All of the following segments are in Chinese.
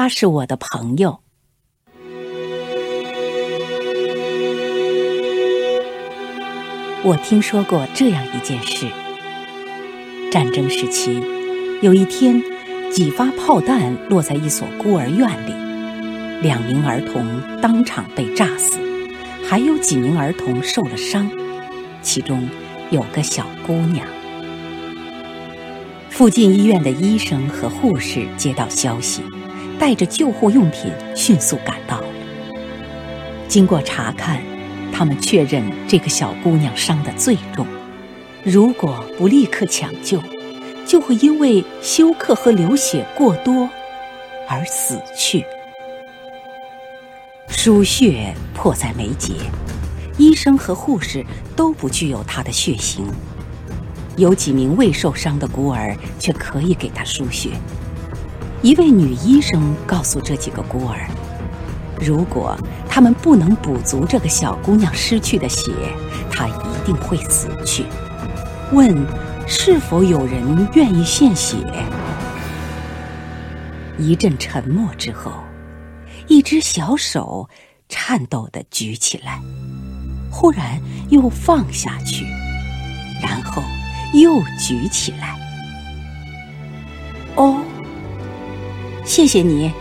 他是我的朋友。我听说过这样一件事：战争时期，有一天，几发炮弹落在一所孤儿院里，两名儿童当场被炸死，还有几名儿童受了伤，其中有个小姑娘。附近医院的医生和护士接到消息，带着救护用品迅速赶到。经过查看，他们确认这个小姑娘伤得最重，如果不立刻抢救，就会因为休克和流血过多而死去。输血迫在眉睫，医生和护士都不具有她的血型。有几名未受伤的孤儿却可以给他输血。一位女医生告诉这几个孤儿，如果他们不能补足这个小姑娘失去的血，她一定会死去。问是否有人愿意献血？一阵沉默之后，一只小手颤抖地举起来，忽然又放下去，然后。又举起来。哦，谢谢你，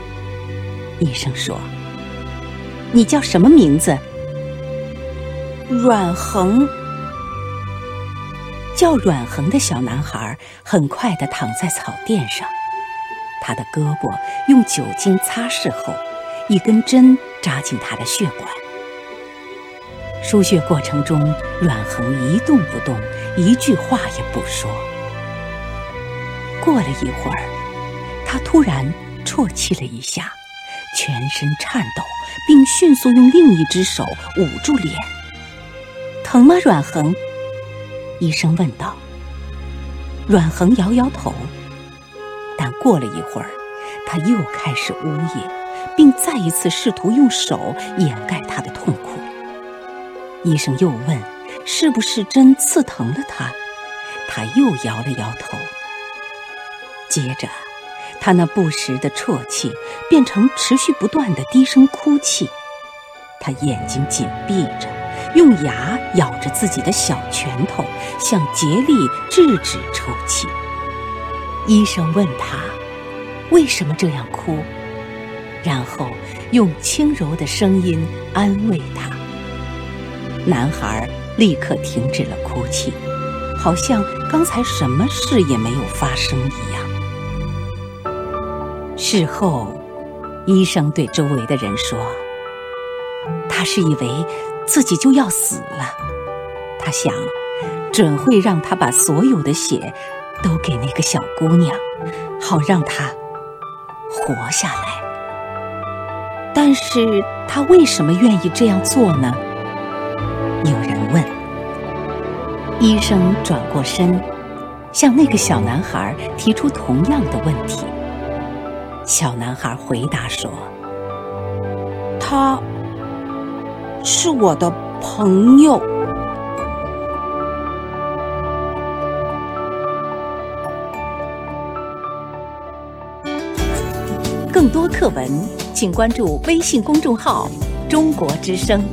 医生说。你叫什么名字？阮恒。叫阮恒的小男孩很快的躺在草垫上，他的胳膊用酒精擦拭后，一根针扎进他的血管。输血过程中，阮恒一动不动，一句话也不说。过了一会儿，他突然啜泣了一下，全身颤抖，并迅速用另一只手捂住脸。疼吗，阮恒？医生问道。阮恒摇摇头，但过了一会儿，他又开始呜咽，并再一次试图用手掩盖他的痛苦。医生又问：“是不是针刺疼了他？”他又摇了摇头。接着，他那不时的啜泣变成持续不断的低声哭泣。他眼睛紧闭着，用牙咬着自己的小拳头，想竭力制止抽泣。医生问他：“为什么这样哭？”然后用轻柔的声音安慰他。男孩立刻停止了哭泣，好像刚才什么事也没有发生一样。事后，医生对周围的人说：“他是以为自己就要死了，他想，准会让他把所有的血都给那个小姑娘，好让她活下来。但是他为什么愿意这样做呢？”有人问，医生转过身，向那个小男孩提出同样的问题。小男孩回答说：“他是我的朋友。”更多课文，请关注微信公众号“中国之声”。